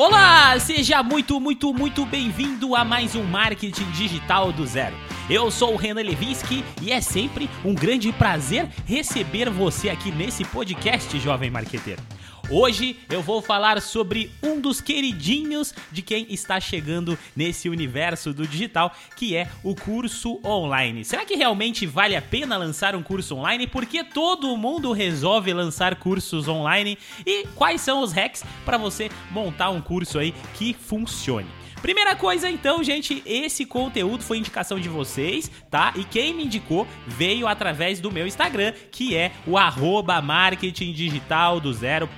Olá, seja muito, muito, muito bem-vindo a mais um Marketing Digital do Zero. Eu sou o Renan Levinsky e é sempre um grande prazer receber você aqui nesse podcast, jovem marqueteiro. Hoje eu vou falar sobre um dos queridinhos de quem está chegando nesse universo do digital, que é o curso online. Será que realmente vale a pena lançar um curso online? Porque todo mundo resolve lançar cursos online e quais são os hacks para você montar um curso aí que funcione? Primeira coisa, então, gente, esse conteúdo foi indicação de vocês, tá? E quem me indicou veio através do meu Instagram, que é o arroba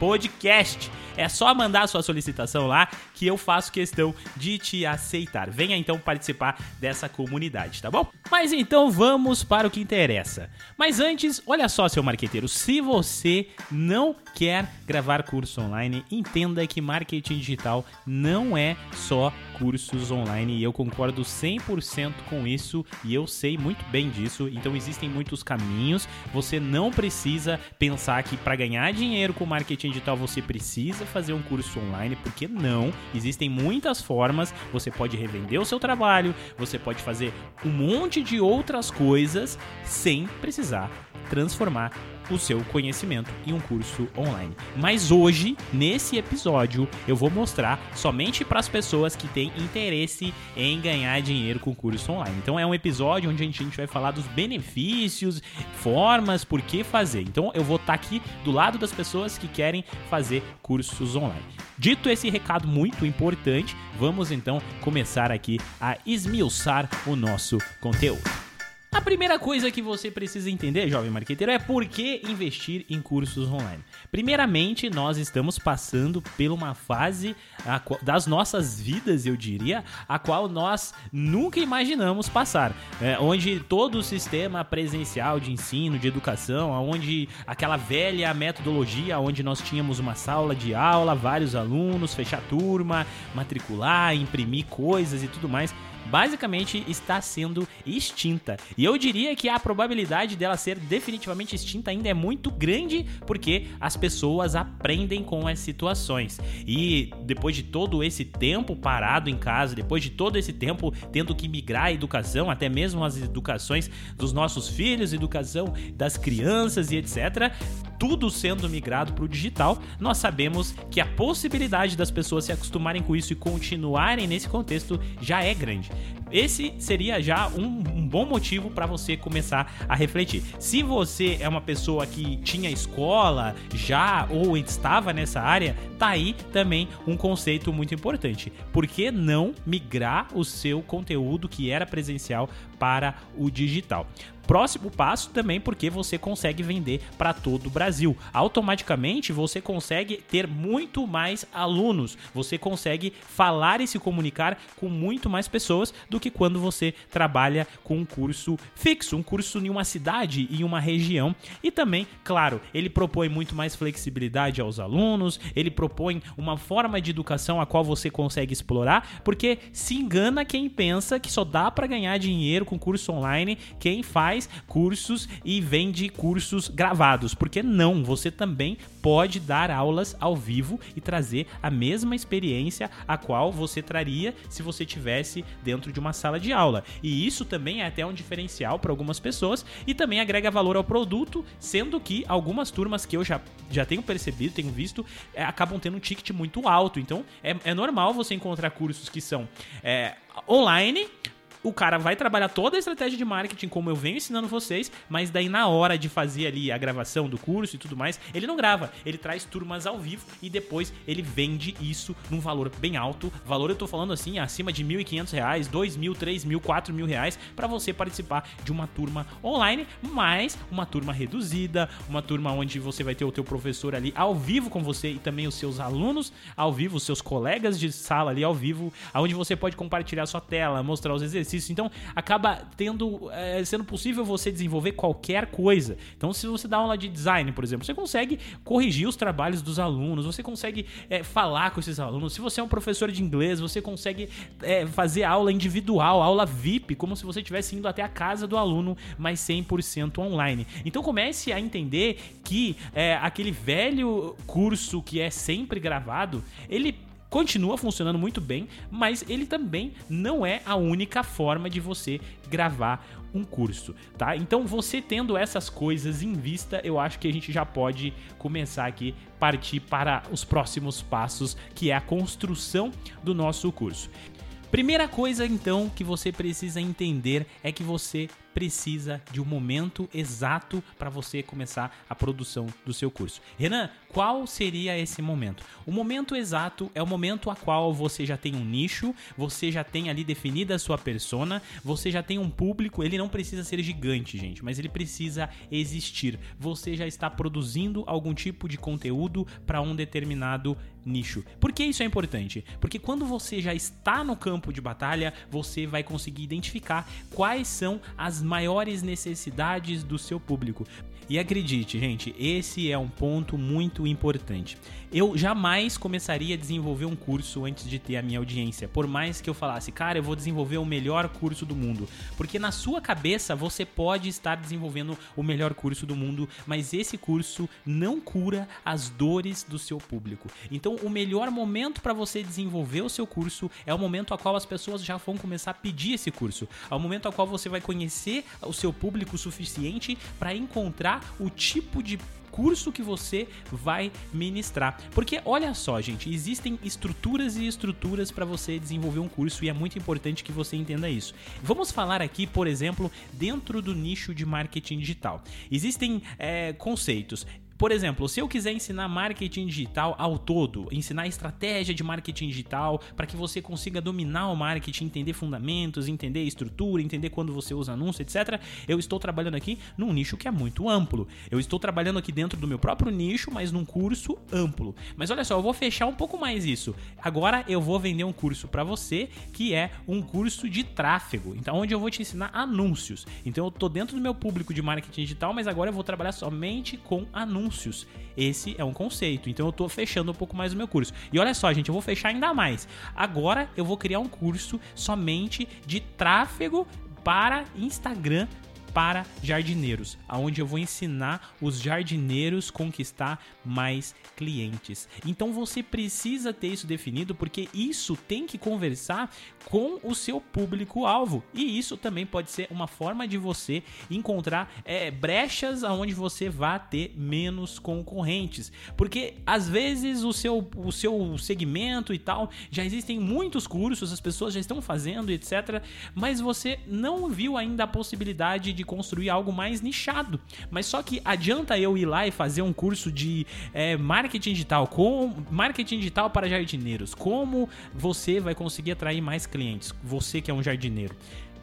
podcast. É só mandar a sua solicitação lá que eu faço questão de te aceitar. Venha então participar dessa comunidade, tá bom? Mas então vamos para o que interessa. Mas antes, olha só, seu marqueteiro, se você não quer gravar curso online, entenda que marketing digital não é só cursos online e eu concordo 100% com isso e eu sei muito bem disso. Então existem muitos caminhos. Você não precisa pensar que para ganhar dinheiro com marketing digital você precisa fazer um curso online, porque não. Existem muitas formas. Você pode revender o seu trabalho, você pode fazer um monte de outras coisas sem precisar transformar o seu conhecimento em um curso online. Mas hoje, nesse episódio, eu vou mostrar somente para as pessoas que têm interesse em ganhar dinheiro com curso online. Então é um episódio onde a gente, vai falar dos benefícios, formas, por que fazer. Então eu vou estar tá aqui do lado das pessoas que querem fazer cursos online. Dito esse recado muito importante, vamos então começar aqui a esmiuçar o nosso conteúdo. Primeira coisa que você precisa entender, jovem marqueteiro, é por que investir em cursos online. Primeiramente, nós estamos passando por uma fase das nossas vidas, eu diria, a qual nós nunca imaginamos passar, é, onde todo o sistema presencial de ensino, de educação, onde aquela velha metodologia, onde nós tínhamos uma sala de aula, vários alunos, fechar turma, matricular, imprimir coisas e tudo mais basicamente está sendo extinta. E eu diria que a probabilidade dela ser definitivamente extinta ainda é muito grande, porque as pessoas aprendem com as situações. E depois de todo esse tempo parado em casa, depois de todo esse tempo tendo que migrar a educação, até mesmo as educações dos nossos filhos, educação das crianças e etc., tudo sendo migrado para o digital, nós sabemos que a possibilidade das pessoas se acostumarem com isso e continuarem nesse contexto já é grande. Esse seria já um, um bom motivo para você começar a refletir. Se você é uma pessoa que tinha escola já ou estava nessa área, tá aí também um conceito muito importante. Por que não migrar o seu conteúdo que era presencial para o digital? Próximo passo também porque você consegue vender para todo o Brasil. Automaticamente você consegue ter muito mais alunos, você consegue falar e se comunicar com muito mais pessoas do que quando você trabalha com um curso fixo, um curso em uma cidade, em uma região. E também, claro, ele propõe muito mais flexibilidade aos alunos, ele propõe uma forma de educação a qual você consegue explorar, porque se engana quem pensa que só dá para ganhar dinheiro com curso online quem faz faz cursos e vende cursos gravados, porque não, você também pode dar aulas ao vivo e trazer a mesma experiência a qual você traria se você tivesse dentro de uma sala de aula. E isso também é até um diferencial para algumas pessoas e também agrega valor ao produto, sendo que algumas turmas que eu já, já tenho percebido, tenho visto, é, acabam tendo um ticket muito alto. Então é, é normal você encontrar cursos que são é, online o cara vai trabalhar toda a estratégia de marketing, como eu venho ensinando vocês, mas daí na hora de fazer ali a gravação do curso e tudo mais, ele não grava, ele traz turmas ao vivo e depois ele vende isso num valor bem alto. Valor eu tô falando assim, acima de R$ 1.500, R$ 2.000, R$ 3.000, 4.000 reais para você participar de uma turma online, mas uma turma reduzida, uma turma onde você vai ter o teu professor ali ao vivo com você e também os seus alunos ao vivo, os seus colegas de sala ali ao vivo, aonde você pode compartilhar sua tela, mostrar os exercícios Então, acaba tendo é, sendo possível você desenvolver qualquer coisa. Então, se você dá aula de design, por exemplo, você consegue corrigir os trabalhos dos alunos, você consegue é, falar com esses alunos. Se você é um professor de inglês, você consegue é, fazer aula individual, aula VIP, como se você estivesse indo até a casa do aluno, mas 100% online. Então, comece a entender que aquele velho curso que é sempre gravado, ele continua funcionando muito bem, mas ele também não é a única forma de você gravar um curso, tá? Então, você tendo essas coisas em vista, eu acho que a gente já pode começar aqui partir para os próximos passos, que é a construção do nosso curso. Primeira coisa então que você precisa entender é que você precisa de um momento exato para você começar a produção do seu curso. Renan, qual seria esse momento? O momento exato é o momento a qual você já tem um nicho, você já tem ali definida a sua persona, você já tem um público, ele não precisa ser gigante, gente, mas ele precisa existir. Você já está produzindo algum tipo de conteúdo para um determinado nicho. Por que isso é importante? Porque quando você já está no campo de batalha, você vai conseguir identificar quais são as maiores necessidades do seu público. E acredite, gente, esse é um ponto muito importante. Eu jamais começaria a desenvolver um curso antes de ter a minha audiência, por mais que eu falasse, cara, eu vou desenvolver o melhor curso do mundo, porque na sua cabeça você pode estar desenvolvendo o melhor curso do mundo, mas esse curso não cura as dores do seu público. Então, o melhor momento para você desenvolver o seu curso é o momento a qual as pessoas já vão começar a pedir esse curso, é o momento a qual você vai conhecer o seu público suficiente para encontrar o tipo de curso que você vai ministrar. Porque olha só, gente, existem estruturas e estruturas para você desenvolver um curso e é muito importante que você entenda isso. Vamos falar aqui, por exemplo, dentro do nicho de marketing digital. Existem é, conceitos. Por exemplo, se eu quiser ensinar marketing digital ao todo, ensinar estratégia de marketing digital para que você consiga dominar o marketing, entender fundamentos, entender estrutura, entender quando você usa anúncio, etc. Eu estou trabalhando aqui num nicho que é muito amplo. Eu estou trabalhando aqui dentro do meu próprio nicho, mas num curso amplo. Mas olha só, eu vou fechar um pouco mais isso. Agora eu vou vender um curso para você que é um curso de tráfego. Então, onde eu vou te ensinar anúncios. Então, eu estou dentro do meu público de marketing digital, mas agora eu vou trabalhar somente com anúncios anúncios. Esse é um conceito. Então eu estou fechando um pouco mais o meu curso. E olha só, gente, eu vou fechar ainda mais. Agora eu vou criar um curso somente de tráfego para Instagram para jardineiros, aonde eu vou ensinar os jardineiros conquistar mais clientes. Então você precisa ter isso definido porque isso tem que conversar com o seu público-alvo e isso também pode ser uma forma de você encontrar é, brechas aonde você vai ter menos concorrentes, porque às vezes o seu, o seu segmento e tal já existem muitos cursos, as pessoas já estão fazendo, etc. Mas você não viu ainda a possibilidade de de construir algo mais nichado. Mas só que adianta eu ir lá e fazer um curso de é, marketing digital, com marketing digital para jardineiros. Como você vai conseguir atrair mais clientes? Você que é um jardineiro.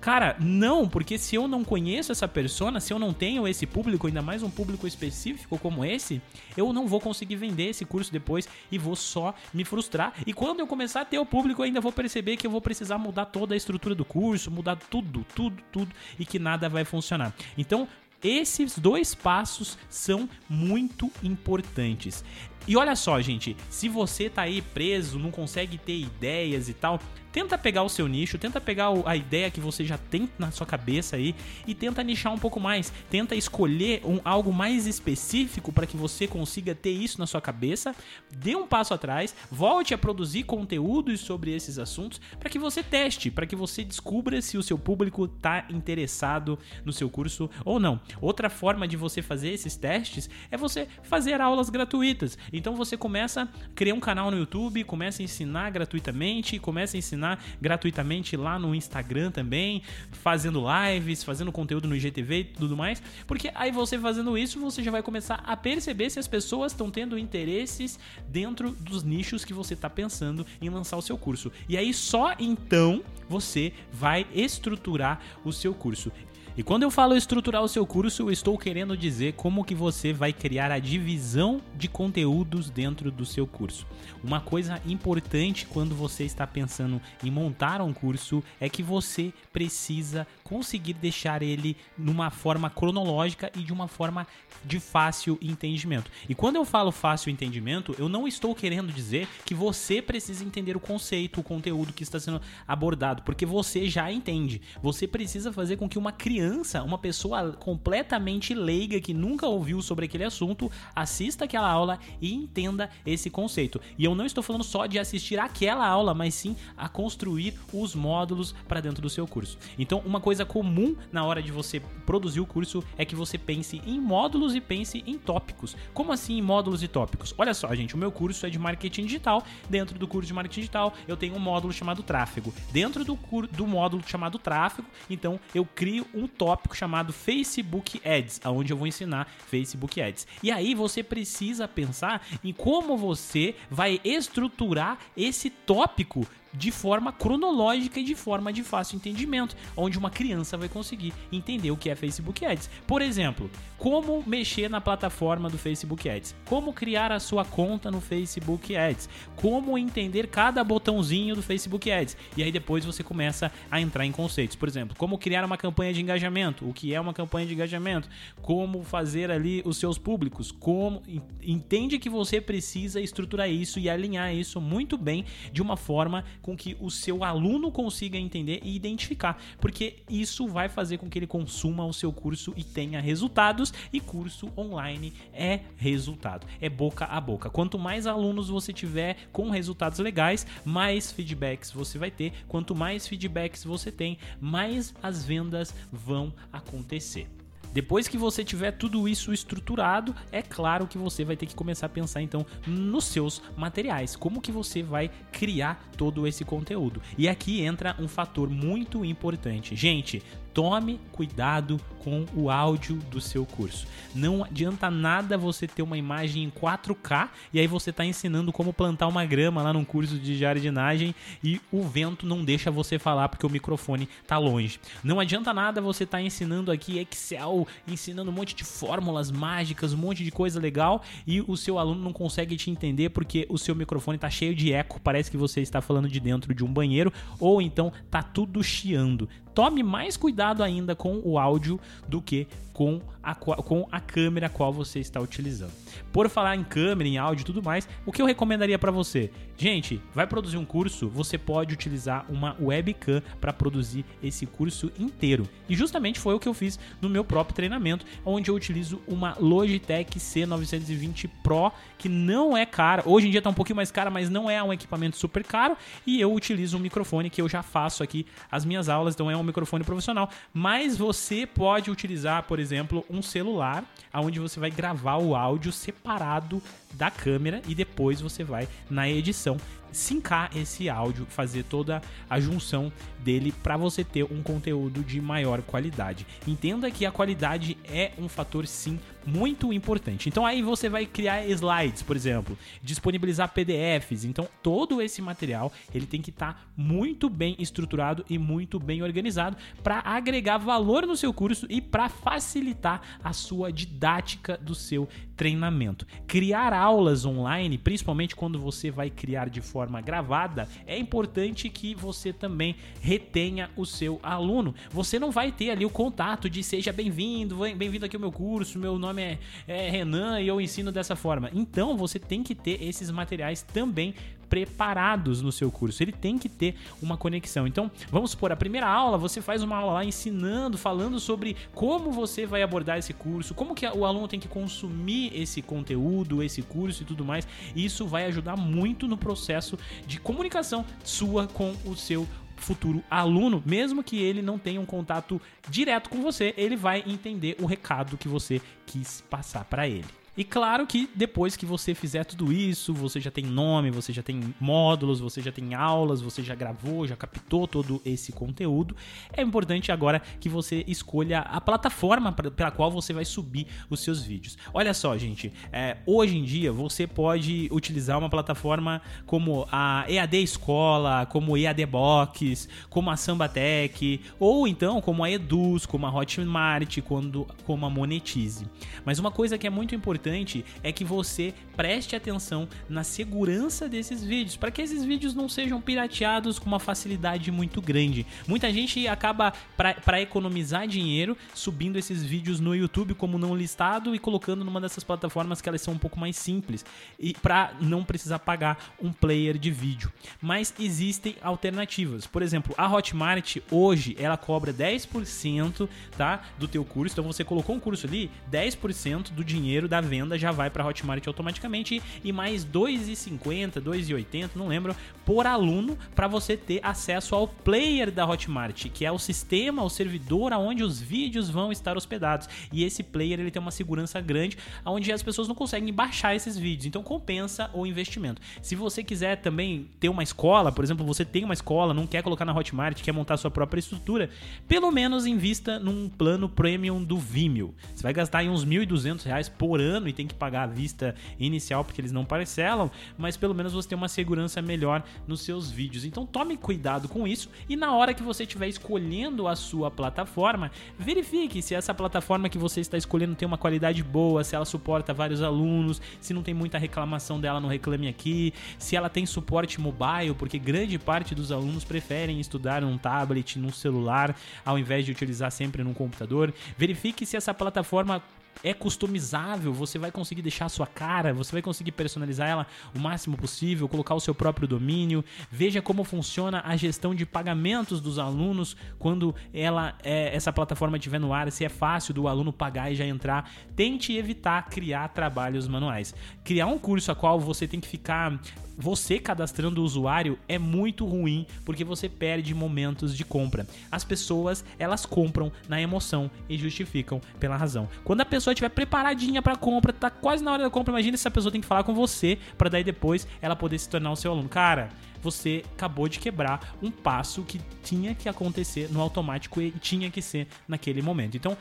Cara, não, porque se eu não conheço essa persona, se eu não tenho esse público, ainda mais um público específico como esse, eu não vou conseguir vender esse curso depois e vou só me frustrar. E quando eu começar a ter o público, eu ainda vou perceber que eu vou precisar mudar toda a estrutura do curso, mudar tudo, tudo, tudo e que nada vai funcionar. Então, esses dois passos são muito importantes. E olha só, gente, se você tá aí preso, não consegue ter ideias e tal, tenta pegar o seu nicho, tenta pegar a ideia que você já tem na sua cabeça aí e tenta nichar um pouco mais. Tenta escolher um, algo mais específico para que você consiga ter isso na sua cabeça. Dê um passo atrás, volte a produzir conteúdos sobre esses assuntos para que você teste, para que você descubra se o seu público está interessado no seu curso ou não. Outra forma de você fazer esses testes é você fazer aulas gratuitas. Então você começa a criar um canal no YouTube, começa a ensinar gratuitamente, começa a ensinar ensinar gratuitamente lá no Instagram também, fazendo lives, fazendo conteúdo no IGTV e tudo mais, porque aí você fazendo isso, você já vai começar a perceber se as pessoas estão tendo interesses dentro dos nichos que você está pensando em lançar o seu curso. E aí só então você vai estruturar o seu curso. E quando eu falo estruturar o seu curso, eu estou querendo dizer como que você vai criar a divisão de conteúdos dentro do seu curso. Uma coisa importante quando você está pensando em montar um curso é que você precisa conseguir deixar ele numa forma cronológica e de uma forma de fácil entendimento. E quando eu falo fácil entendimento, eu não estou querendo dizer que você precisa entender o conceito, o conteúdo que está sendo abordado, porque você já entende. Você precisa fazer com que uma criança criança, uma pessoa completamente leiga que nunca ouviu sobre aquele assunto, assista aquela aula e entenda esse conceito. E eu não estou falando só de assistir aquela aula, mas sim a construir os módulos para dentro do seu curso. Então, uma coisa comum na hora de você produzir o curso é que você pense em módulos e pense em tópicos. Como assim em módulos e tópicos? Olha só, gente, o meu curso é de marketing digital. Dentro do curso de marketing digital, eu tenho um módulo chamado tráfego. Dentro do, do módulo chamado tráfego, então eu crio um tópico chamado Facebook Ads, aonde eu vou ensinar Facebook Ads. E aí você precisa pensar em como você vai estruturar esse tópico de forma cronológica e de forma de fácil entendimento, onde uma criança vai conseguir entender o que é Facebook Ads. Por exemplo, como mexer na plataforma do Facebook Ads, como criar a sua conta no Facebook Ads, como entender cada botãozinho do Facebook Ads. E aí depois você começa a entrar em conceitos. Por exemplo, como criar uma campanha de engajamento, o que é uma campanha de engajamento, como fazer ali os seus públicos, como entende que você precisa estruturar isso e alinhar isso muito bem de uma forma com que o seu aluno consiga entender e identificar, porque isso vai fazer com que ele consuma o seu curso e tenha resultados, e curso online é resultado, é boca a boca. Quanto mais alunos você tiver com resultados legais, mais feedbacks você vai ter. Quanto mais feedbacks você tem, mais as vendas vão acontecer. Depois que você tiver tudo isso estruturado, é claro que você vai ter que começar a pensar então nos seus materiais, como que você vai criar todo esse conteúdo. E aqui entra um fator muito importante. Gente, tome cuidado com o áudio do seu curso. Não adianta nada você ter uma imagem em 4K e aí você está ensinando como plantar uma grama lá num curso de jardinagem e o vento não deixa você falar porque o microfone está longe. Não adianta nada você estar tá ensinando aqui Excel, ensinando um monte de fórmulas mágicas, um monte de coisa legal e o seu aluno não consegue te entender porque o seu microfone está cheio de eco, parece que você está falando de dentro de um banheiro ou então tá tudo chiando tome mais cuidado ainda com o áudio do que com a, com a câmera qual você está utilizando. Por falar em câmera, em áudio e tudo mais, o que eu recomendaria para você? Gente, vai produzir um curso, você pode utilizar uma webcam para produzir esse curso inteiro. E justamente foi o que eu fiz no meu próprio treinamento, onde eu utilizo uma Logitech C920 Pro, que não é cara. Hoje em dia está um pouquinho mais cara, mas não é um equipamento super caro. E eu utilizo um microfone que eu já faço aqui as minhas aulas, então é um microfone profissional. Mas você pode utilizar, por exemplo, um celular, onde você vai gravar o áudio separado da câmera e depois você vai na edição sincar esse áudio, fazer toda a junção dele para você ter um conteúdo de maior qualidade. Entenda que a qualidade é um fator sim muito importante. Então aí você vai criar slides, por exemplo, disponibilizar PDFs. Então todo esse material ele tem que estar tá muito bem estruturado e muito bem organizado para agregar valor no seu curso e para facilitar a sua didática do seu treinamento. Criar aulas online, principalmente quando você vai criar de forma gravada, é importante que você também retenha o seu aluno. Você não vai ter ali o contato de seja bem-vindo, bem-vindo aqui ao meu curso, meu nome é, é Renan e eu ensino dessa forma. Então você tem que ter esses materiais também preparados no seu curso. Ele tem que ter uma conexão. Então, vamos supor, a primeira aula, você faz uma aula lá ensinando, falando sobre como você vai abordar esse curso, como que o aluno tem que consumir esse conteúdo, esse curso e tudo mais. Isso vai ajudar muito no processo de comunicação sua com o seu futuro aluno, mesmo que ele não tenha um contato direto com você, ele vai entender o recado que você quis passar para ele. E claro que depois que você fizer tudo isso, você já tem nome, você já tem módulos, você já tem aulas, você já gravou, já captou todo esse conteúdo. É importante agora que você escolha a plataforma pela qual você vai subir os seus vídeos. Olha só, gente, é, hoje em dia você pode utilizar uma plataforma como a EAD Escola, como EAD Box, como a Sambatec, ou então como a Eduz, como a Hotmart, quando, como a Monetize. Mas uma coisa que é muito importante importante é que você preste atenção na segurança desses vídeos, para que esses vídeos não sejam pirateados com uma facilidade muito grande. Muita gente acaba, para economizar dinheiro, subindo esses vídeos no YouTube como não listado e colocando numa dessas plataformas que elas são um pouco mais simples, e para não precisar pagar um player de vídeo. Mas existem alternativas. Por exemplo, a Hotmart hoje ela cobra 10% tá, do teu curso. Então você colocou um curso ali, 10% do dinheiro da venda já vai para Hotmart automaticamente e mais 2,50, 2,80, não lembro, por aluno para você ter acesso ao player da Hotmart, que é o sistema, o servidor aonde os vídeos vão estar hospedados. E esse player ele tem uma segurança grande, onde as pessoas não conseguem baixar esses vídeos. Então compensa o investimento. Se você quiser também ter uma escola, por exemplo, você tem uma escola, não quer colocar na Hotmart, quer montar sua própria estrutura, pelo menos invista num plano premium do Vimeo. Você vai gastar aí uns R$ 1.200 por ano e tem que pagar a vista inicial porque eles não parcelam, mas pelo menos você tem uma segurança melhor nos seus vídeos. Então tome cuidado com isso e na hora que você estiver escolhendo a sua plataforma, verifique se essa plataforma que você está escolhendo tem uma qualidade boa, se ela suporta vários alunos, se não tem muita reclamação dela no Reclame Aqui, se ela tem suporte mobile, porque grande parte dos alunos preferem estudar num tablet, num celular, ao invés de utilizar sempre num computador. Verifique se essa plataforma é customizável, você vai conseguir deixar a sua cara, você vai conseguir personalizar ela o máximo possível, colocar o seu próprio domínio. Veja como funciona a gestão de pagamentos dos alunos quando ela é, essa plataforma estiver no ar, se é fácil do aluno pagar e já entrar. Tente evitar criar trabalhos manuais. Criar um curso a qual você tem que ficar você cadastrando o usuário é muito ruim porque você perde momentos de compra. As pessoas, elas compram na emoção e justificam pela razão. Quando a pessoa estiver preparadinha para compra, tá quase na hora da compra, imagina se a pessoa tem que falar com você para daí depois ela poder se tornar o seu aluno. Cara, você acabou de quebrar um passo que tinha que acontecer no automático e tinha que ser naquele momento. Então,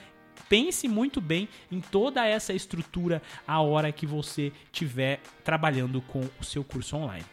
pense muito bem em toda essa estrutura a hora que você estiver trabalhando com o seu curso online.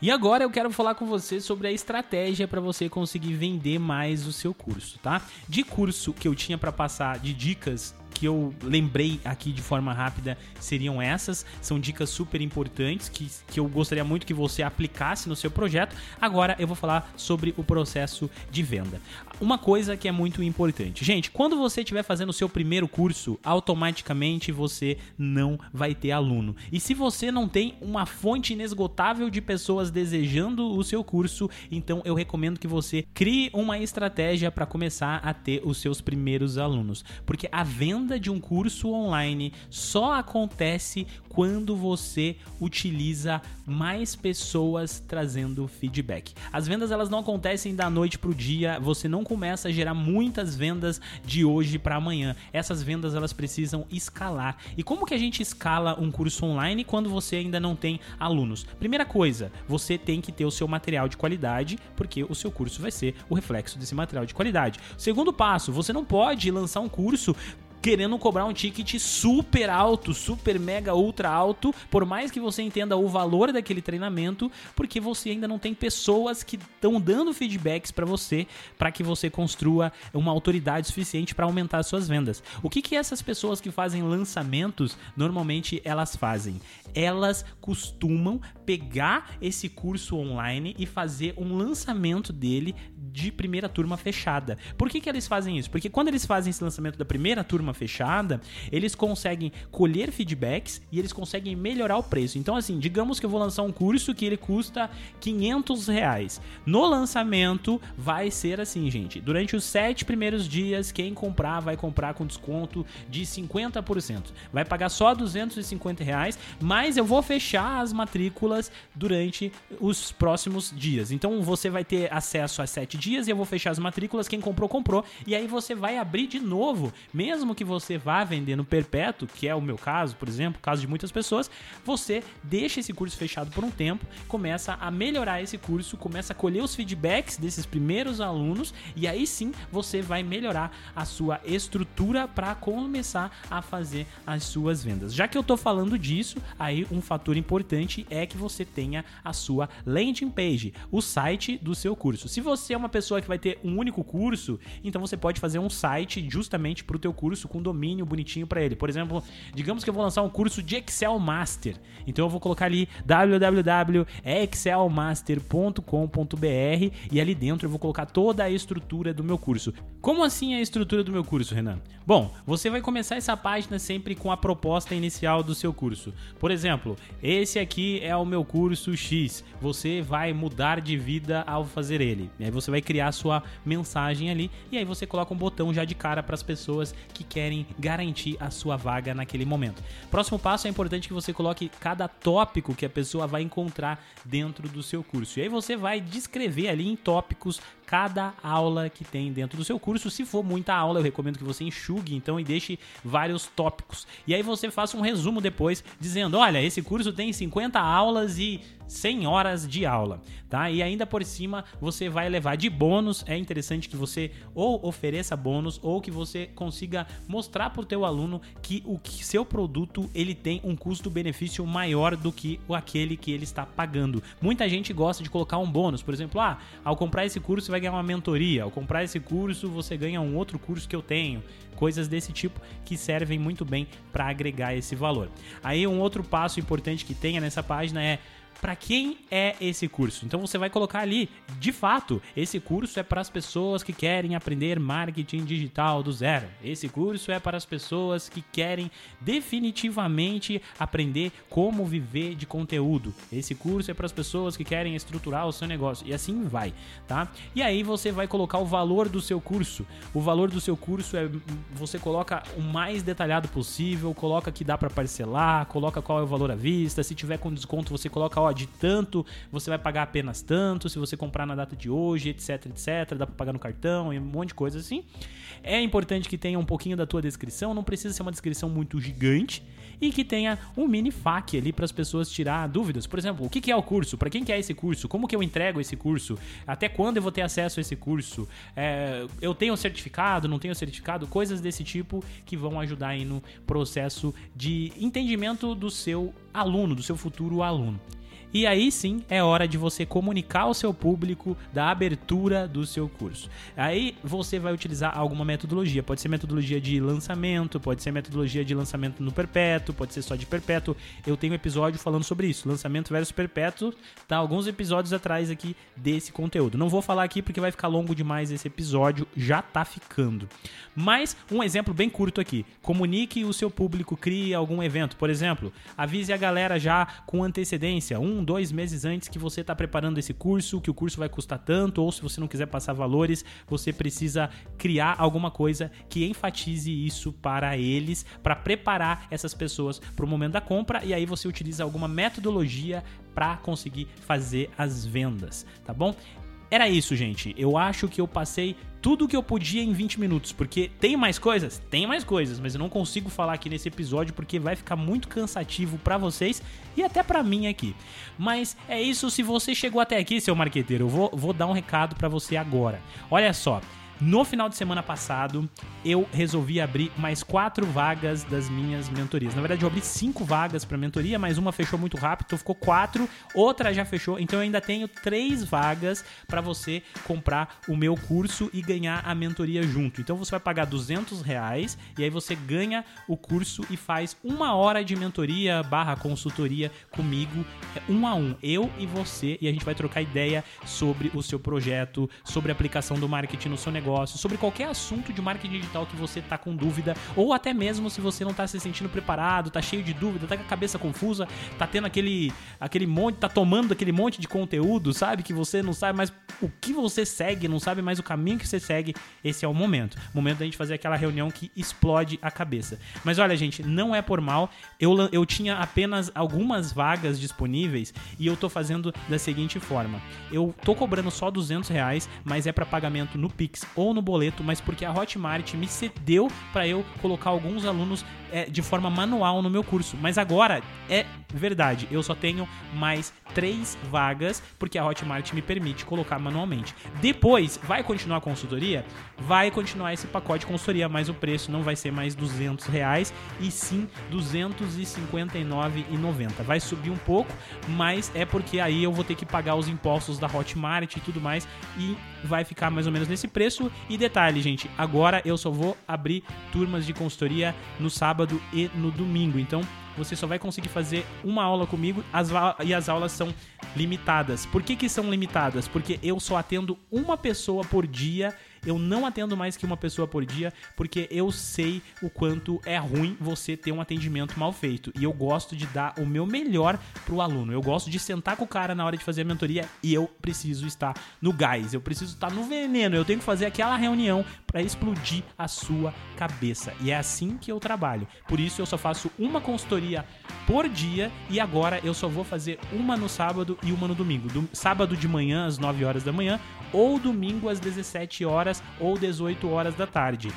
E agora eu quero falar com você sobre a estratégia para você conseguir vender mais o seu curso, tá? De curso que eu tinha para passar de dicas que eu lembrei aqui de forma rápida seriam essas. São dicas super importantes que, que eu gostaria muito que você aplicasse no seu projeto. Agora eu vou falar sobre o processo de venda. Uma coisa que é muito importante. Gente, quando você estiver fazendo o seu primeiro curso, automaticamente você não vai ter aluno. E se você não tem uma fonte inesgotável de pessoas desejando o seu curso, então eu recomendo que você crie uma estratégia para começar a ter os seus primeiros alunos. Porque a venda venda de um curso online só acontece quando você utiliza mais pessoas trazendo feedback. As vendas elas não acontecem da noite para o dia, você não começa a gerar muitas vendas de hoje para amanhã. Essas vendas elas precisam escalar. E como que a gente escala um curso online quando você ainda não tem alunos? Primeira coisa, você tem que ter o seu material de qualidade, porque o seu curso vai ser o reflexo desse material de qualidade. Segundo passo, você não pode lançar um curso querendo cobrar um ticket super alto, super mega ultra alto, por mais que você entenda o valor daquele treinamento, porque você ainda não tem pessoas que estão dando feedbacks para você, para que você construa uma autoridade suficiente para aumentar suas vendas. O que que essas pessoas que fazem lançamentos normalmente elas fazem? Elas costumam pegar esse curso online e fazer um lançamento dele de primeira turma fechada. Por que, que eles fazem isso? Porque quando eles fazem esse lançamento da primeira turma fechada, eles conseguem colher feedbacks e eles conseguem melhorar o preço. Então, assim, digamos que eu vou lançar um curso que ele custa 500 reais. No lançamento, vai ser assim, gente. Durante os sete primeiros dias, quem comprar vai comprar com desconto de 50%. Vai pagar só 250 reais, mas eu vou fechar as matrículas durante os próximos dias. Então, você vai ter acesso a sete dias e eu vou fechar as matrículas. Quem comprou, comprou. E aí você vai abrir de novo. Mesmo que você vá vender no perpétuo, que é o meu caso, por exemplo, caso de muitas pessoas, você deixa esse curso fechado por um tempo, começa a melhorar esse curso, começa a colher os feedbacks desses primeiros alunos e aí sim você vai melhorar a sua estrutura para começar a fazer as suas vendas. Já que eu tô falando disso, aí um fator importante é que você tenha a sua landing page, o site do seu curso. Se você é uma pessoa que vai ter um único curso, então você pode fazer um site justamente para o teu curso com domínio bonitinho para ele. Por exemplo, digamos que eu vou lançar um curso de Excel Master. Então eu vou colocar ali www.excelmaster.com.br e ali dentro eu vou colocar toda a estrutura do meu curso. Como assim a estrutura do meu curso, Renan? Bom, você vai começar essa página sempre com a proposta inicial do seu curso. Por exemplo, esse aqui é o meu curso X. Você vai mudar de vida ao fazer ele. E aí você vai criar sua mensagem ali e aí você coloca um botão já de cara para as pessoas que querem garantir a sua vaga naquele momento. Próximo passo é importante que você coloque cada tópico que a pessoa vai encontrar dentro do seu curso. E aí você vai descrever ali em tópicos cada aula que tem dentro do seu curso. Se for muita aula, eu recomendo que você enxugue então e deixe vários tópicos. E aí você faça um resumo depois dizendo: "Olha, esse curso tem 50 aulas e 100 horas de aula, tá? E ainda por cima você vai levar de bônus. É interessante que você ou ofereça bônus ou que você consiga mostrar para o teu aluno que o seu produto ele tem um custo-benefício maior do que aquele que ele está pagando. Muita gente gosta de colocar um bônus, por exemplo, ah, ao comprar esse curso você vai ganhar uma mentoria, ao comprar esse curso você ganha um outro curso que eu tenho coisas desse tipo que servem muito bem para agregar esse valor. Aí um outro passo importante que tenha nessa página é para quem é esse curso. Então você vai colocar ali, de fato, esse curso é para as pessoas que querem aprender marketing digital do zero. Esse curso é para as pessoas que querem definitivamente aprender como viver de conteúdo. Esse curso é para as pessoas que querem estruturar o seu negócio e assim vai, tá? E aí você vai colocar o valor do seu curso. O valor do seu curso é você coloca o mais detalhado possível, coloca que dá para parcelar, coloca qual é o valor à vista, se tiver com desconto você coloca, ó, de tanto, você vai pagar apenas tanto, se você comprar na data de hoje, etc, etc, dá para pagar no cartão e um monte de coisa assim. É importante que tenha um pouquinho da tua descrição, não precisa ser uma descrição muito gigante e que tenha um mini FAQ ali para as pessoas tirar dúvidas. Por exemplo, o que é o curso? Para quem que é esse curso? Como que eu entrego esse curso? Até quando eu vou ter acesso a esse curso? É, eu tenho certificado? Não tenho certificado? Coisas desse tipo que vão ajudar aí no processo de entendimento do seu aluno, do seu futuro aluno. E aí sim é hora de você comunicar ao seu público da abertura do seu curso. Aí você vai utilizar alguma metodologia. Pode ser metodologia de lançamento, pode ser metodologia de lançamento no perpétuo, pode ser só de perpétuo. Eu tenho um episódio falando sobre isso, lançamento versus perpétuo, tá alguns episódios atrás aqui desse conteúdo. Não vou falar aqui porque vai ficar longo demais esse episódio, já tá ficando. Mas um exemplo bem curto aqui. Comunique o seu público, crie algum evento. Por exemplo, avise a galera já com antecedência, um, dois meses antes que você está preparando esse curso, que o curso vai custar tanto, ou se você não quiser passar valores, você precisa criar alguma coisa que enfatize isso para eles, para preparar essas pessoas para o momento da compra, e aí você utiliza alguma metodologia para conseguir fazer as vendas, tá bom? Era isso, gente. Eu acho que eu passei tudo que eu podia em 20 minutos, porque tem mais coisas? Tem mais coisas, mas eu não consigo falar aqui nesse episódio porque vai ficar muito cansativo para vocês e até para mim aqui. Mas é isso, se você chegou até aqui, seu marqueteiro, eu vou, vou dar um recado para você agora. Olha só, no final de semana passado, eu resolvi abrir mais quatro vagas das minhas mentorias. Na verdade, eu abri cinco vagas para mentoria, mas uma fechou muito rápido, então ficou quatro. Outra já fechou, então eu ainda tenho três vagas para você comprar o meu curso e ganhar a mentoria junto. Então você vai pagar 200 reais e aí você ganha o curso e faz uma hora de mentoria barra consultoria comigo, é, um a um, eu e você, e a gente vai trocar ideia sobre o seu projeto, sobre a aplicação do marketing no seu negócio negócio, sobre qualquer assunto de marketing digital que você tá com dúvida, ou até mesmo se você não tá se sentindo preparado, tá cheio de dúvida, tá com a cabeça confusa, tá tendo aquele, aquele monte, tá tomando aquele monte de conteúdo, sabe? Que você não sabe mais o que você segue, não sabe mais o caminho que você segue. Esse é o momento. Momento da gente fazer aquela reunião que explode a cabeça. Mas olha, gente, não é por mal. Eu, eu tinha apenas algumas vagas disponíveis e eu tô fazendo da seguinte forma. Eu tô cobrando só 200 reais, mas é para pagamento no Pix ou no boleto, mas porque a Hotmart me cedeu para eu colocar alguns alunos é, de forma manual no meu curso. Mas agora é verdade, eu só tenho mais três vagas porque a Hotmart me permite colocar manualmente. Depois, vai continuar a consultoria? Vai continuar esse pacote de consultoria, mas o preço não vai ser mais 200 reais e sim 259,90. Vai subir um pouco, mas é porque aí eu vou ter que pagar os impostos da Hotmart e tudo mais e vai ficar mais ou menos nesse preço. E detalhe, gente, agora eu só vou abrir turmas de consultoria no sábado e no domingo. Então, você só vai conseguir fazer uma aula comigo as e as aulas são limitadas. Por que, que são limitadas? Porque eu só atendo uma pessoa por dia eu não atendo mais que uma pessoa por dia, porque eu sei o quanto é ruim você ter um atendimento mal feito. E eu gosto de dar o meu melhor pro aluno. Eu gosto de sentar com o cara na hora de fazer a mentoria e eu preciso estar no gás, eu preciso estar no veneno, eu tenho que fazer aquela reunião para explodir a sua cabeça. E é assim que eu trabalho. Por isso eu só faço uma consultoria por dia e agora eu só vou fazer uma no sábado e uma no domingo. Do, sábado de manhã às 9 horas da manhã ou domingo às 17 horas ou 18 horas da tarde.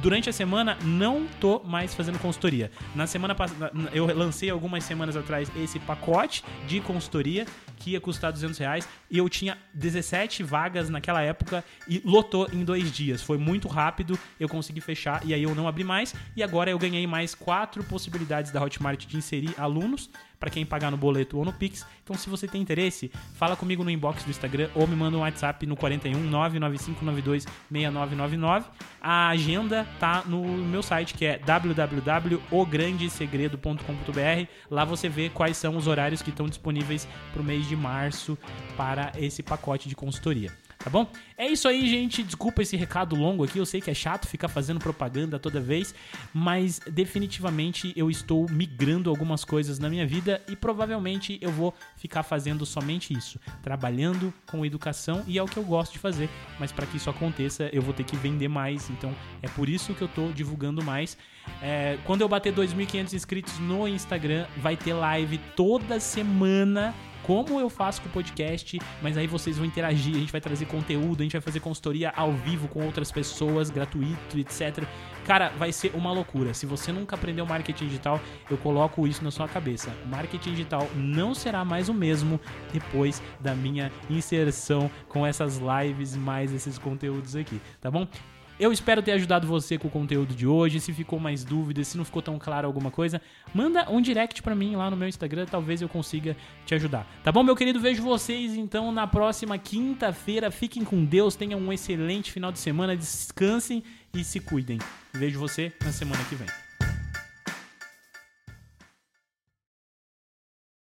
Durante a semana não tô mais fazendo consultoria. Na semana passada, eu lancei algumas semanas atrás esse pacote de consultoria que ia custar 200 reais e eu tinha 17 vagas naquela época e lotou em dois dias. Foi muito rápido, eu consegui fechar e aí eu não abri mais e agora eu ganhei mais quatro possibilidades da Hotmart de inserir alunos para quem pagar no boleto ou no Pix. Então, se você tem interesse, fala comigo no inbox do Instagram ou me manda um WhatsApp no 41 99592 6999. A agenda tá no meu site que é www.ograndesegredo.com.br. Lá você vê quais são os horários que estão disponíveis para o mês de março para esse pacote de consultoria tá bom? É isso aí, gente. Desculpa esse recado longo aqui. Eu sei que é chato ficar fazendo propaganda toda vez, mas definitivamente eu estou migrando algumas coisas na minha vida e provavelmente eu vou ficar fazendo somente isso, trabalhando com educação e é o que eu gosto de fazer. Mas para que isso aconteça, eu vou ter que vender mais. Então é por isso que eu tô divulgando mais. É, quando eu bater 2.500 inscritos no Instagram, vai ter live toda semana como eu faço com o podcast, mas aí vocês vão interagir, a gente vai trazer conteúdo, a gente vai fazer consultoria ao vivo com outras pessoas, gratuito, etc. Cara, vai ser uma loucura. Se você nunca aprendeu marketing digital, eu coloco isso na sua cabeça. Marketing digital não será mais o mesmo depois da minha inserção com essas lives mais esses conteúdos aqui, tá bom? Eu espero ter ajudado você com o conteúdo de hoje. Se ficou mais dúvidas, se não ficou tão claro alguma coisa, manda um direct para mim lá no meu Instagram, talvez eu consiga te ajudar. Tá bom, meu querido? Vejo vocês então na próxima quinta-feira. Fiquem com Deus, tenham um excelente final de semana, descansem e se cuidem. Vejo você na semana que vem.